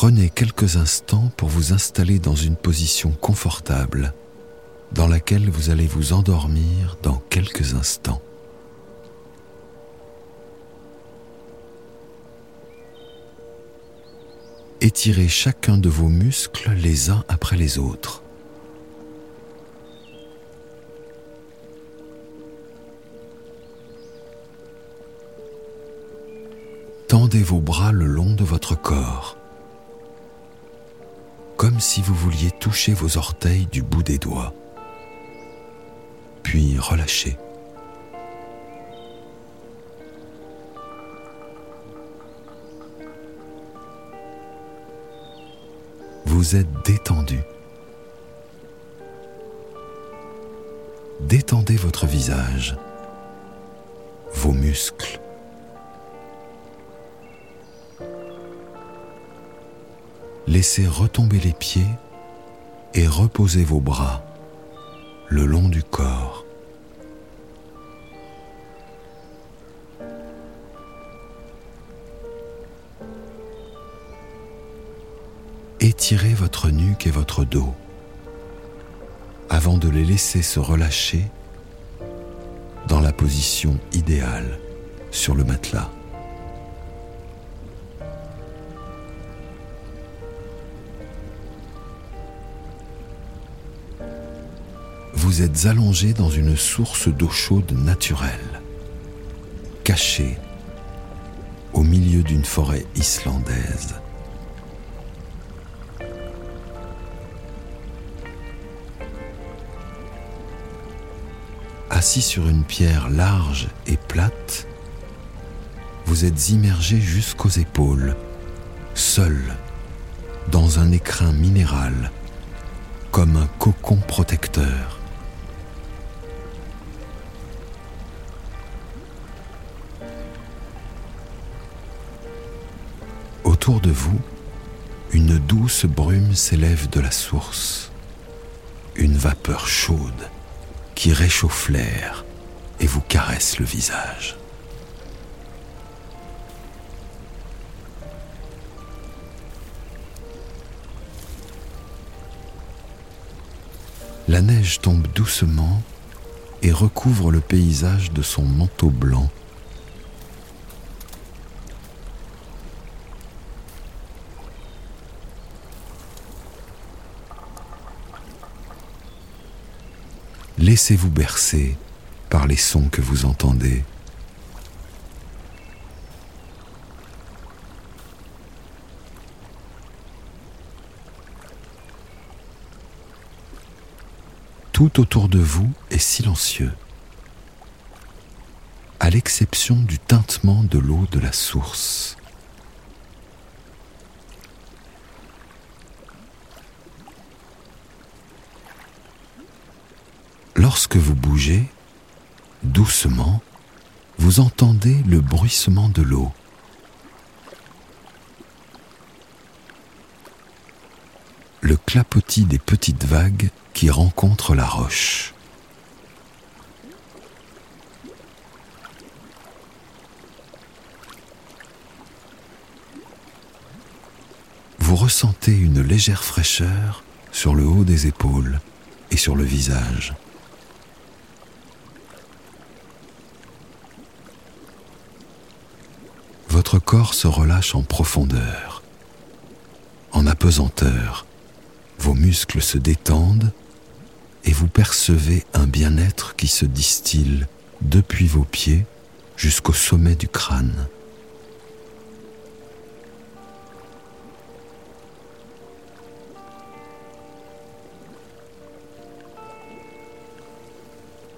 Prenez quelques instants pour vous installer dans une position confortable dans laquelle vous allez vous endormir dans quelques instants. Étirez chacun de vos muscles les uns après les autres. Tendez vos bras le long de votre corps comme si vous vouliez toucher vos orteils du bout des doigts. Puis relâchez. Vous êtes détendu. Détendez votre visage, vos muscles, laissez retomber les pieds et reposez vos bras le long du corps. Étirez votre nuque et votre dos avant de les laisser se relâcher dans la position idéale sur le matelas. Vous êtes allongé dans une source d'eau chaude naturelle, cachée au milieu d'une forêt islandaise. Assis sur une pierre large et plate, vous êtes immergé jusqu'aux épaules, seul, dans un écrin minéral, comme un cocon protecteur. Autour de vous, une douce brume s'élève de la source, une vapeur chaude qui réchauffe l'air et vous caresse le visage. La neige tombe doucement et recouvre le paysage de son manteau blanc Laissez-vous bercer par les sons que vous entendez. Tout autour de vous est silencieux, à l'exception du tintement de l'eau de la source. Lorsque vous bougez, doucement, vous entendez le bruissement de l'eau. Le clapotis des petites vagues qui rencontrent la roche. Vous ressentez une légère fraîcheur sur le haut des épaules et sur le visage. Votre corps se relâche en profondeur, en apesanteur. Vos muscles se détendent et vous percevez un bien-être qui se distille depuis vos pieds jusqu'au sommet du crâne.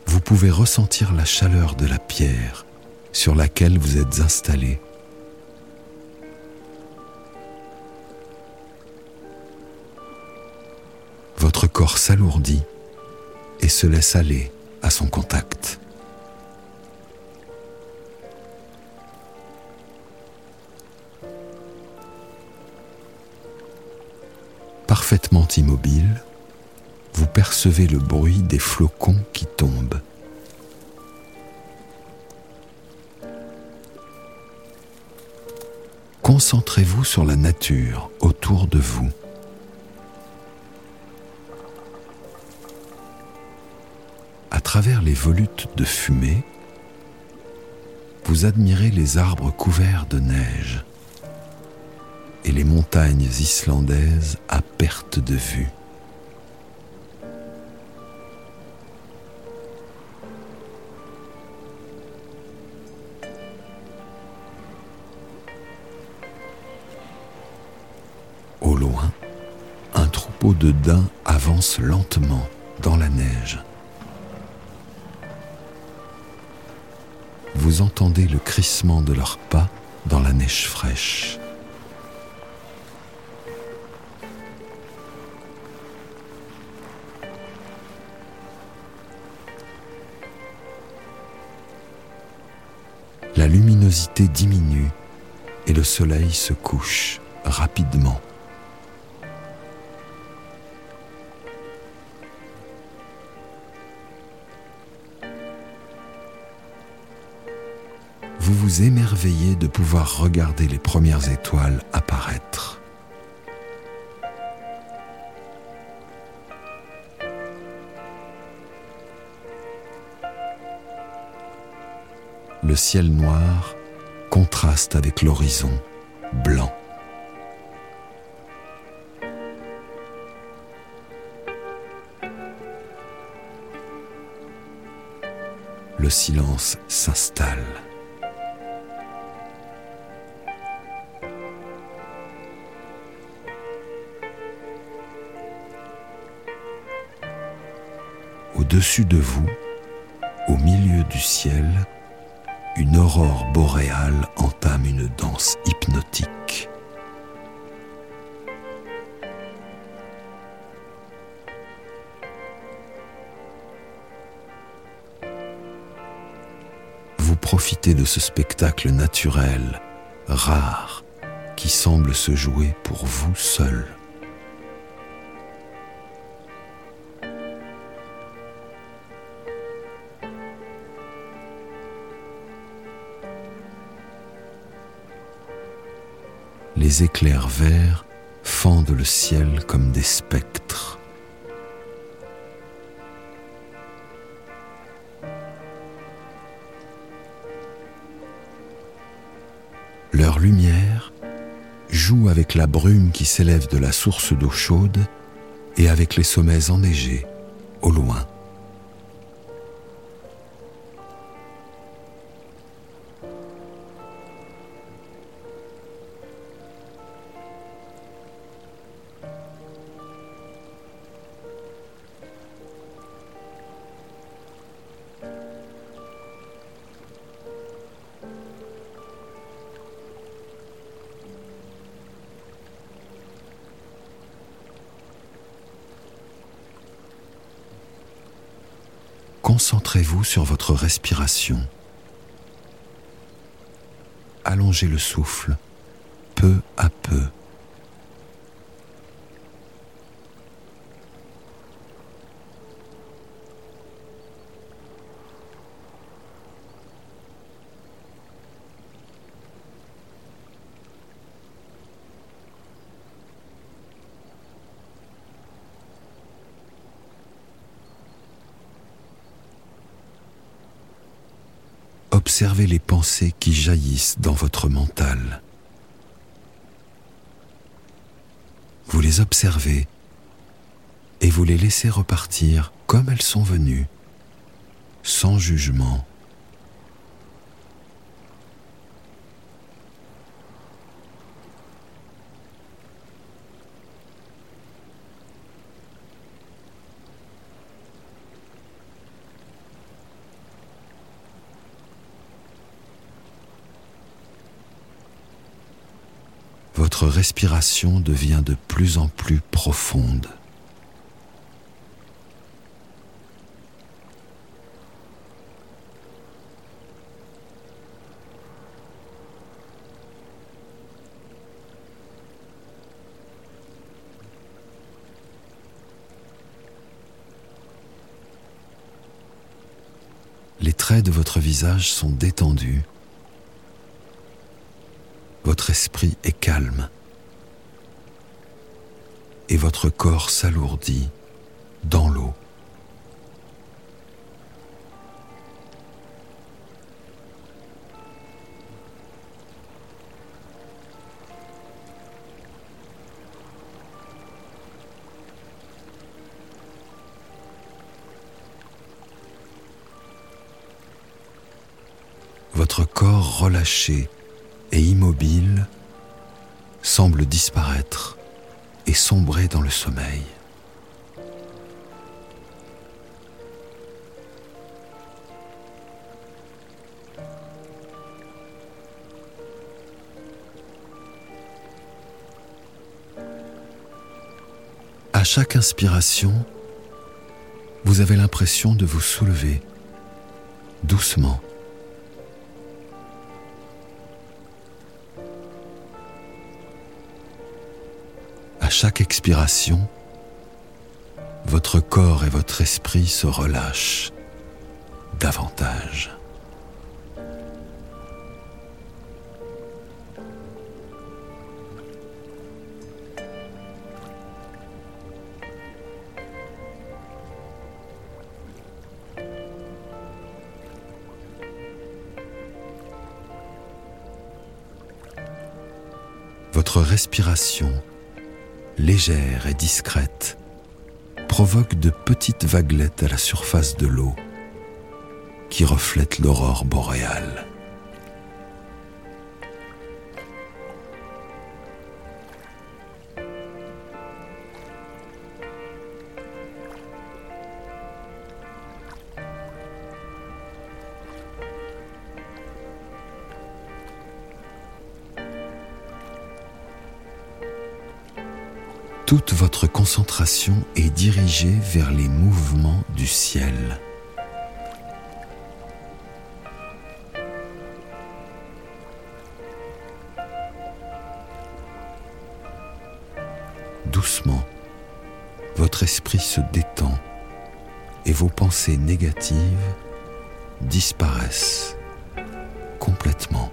Vous pouvez ressentir la chaleur de la pierre sur laquelle vous êtes installé corps s'alourdit et se laisse aller à son contact. Parfaitement immobile, vous percevez le bruit des flocons qui tombent. Concentrez-vous sur la nature autour de vous. Travers les volutes de fumée, vous admirez les arbres couverts de neige et les montagnes islandaises à perte de vue. Au loin, un troupeau de daims avance lentement dans la neige. Vous entendez le crissement de leurs pas dans la neige fraîche. La luminosité diminue et le soleil se couche rapidement. Vous vous émerveillez de pouvoir regarder les premières étoiles apparaître. Le ciel noir contraste avec l'horizon blanc. Le silence s'installe. Au-dessus de vous, au milieu du ciel, une aurore boréale entame une danse hypnotique. Vous profitez de ce spectacle naturel, rare, qui semble se jouer pour vous seul. Les éclairs verts fendent le ciel comme des spectres. Leur lumière joue avec la brume qui s'élève de la source d'eau chaude et avec les sommets enneigés au loin. Concentrez-vous sur votre respiration. Allongez le souffle peu à peu. Observez les pensées qui jaillissent dans votre mental. Vous les observez et vous les laissez repartir comme elles sont venues, sans jugement. Votre respiration devient de plus en plus profonde. Les traits de votre visage sont détendus votre esprit est calme. Et votre corps s'alourdit dans l'eau. votre corps relâché et immobile semble disparaître et sombrer dans le sommeil. À chaque inspiration, vous avez l'impression de vous soulever doucement chaque expiration, votre corps et votre esprit se relâchent davantage. Votre respiration légère et discrète, provoque de petites vaguelettes à la surface de l'eau qui reflètent l'aurore boréale. Toute votre concentration est dirigée vers les mouvements du ciel. Doucement, votre esprit se détend et vos pensées négatives disparaissent complètement.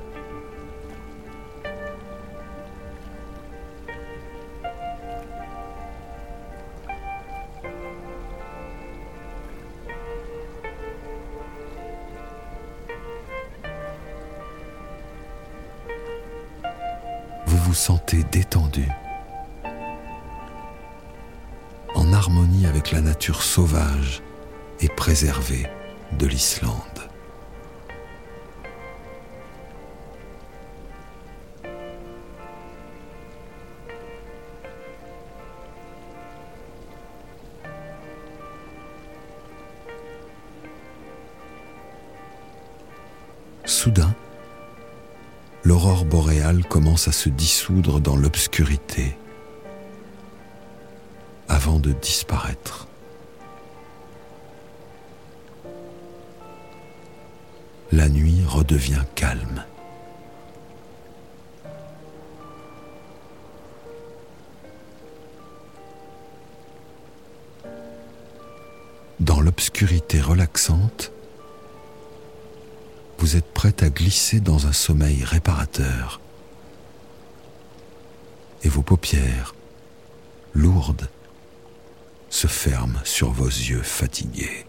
Sentez détendu, en harmonie avec la nature sauvage et préservée de l'Islande. Soudain, l'aurore boréale commence à se dissoudre dans l'obscurité avant de disparaître. La nuit redevient calme. Dans l'obscurité relaxante, vous êtes prête à glisser dans un sommeil réparateur. Et vos paupières, lourdes, se ferment sur vos yeux fatigués.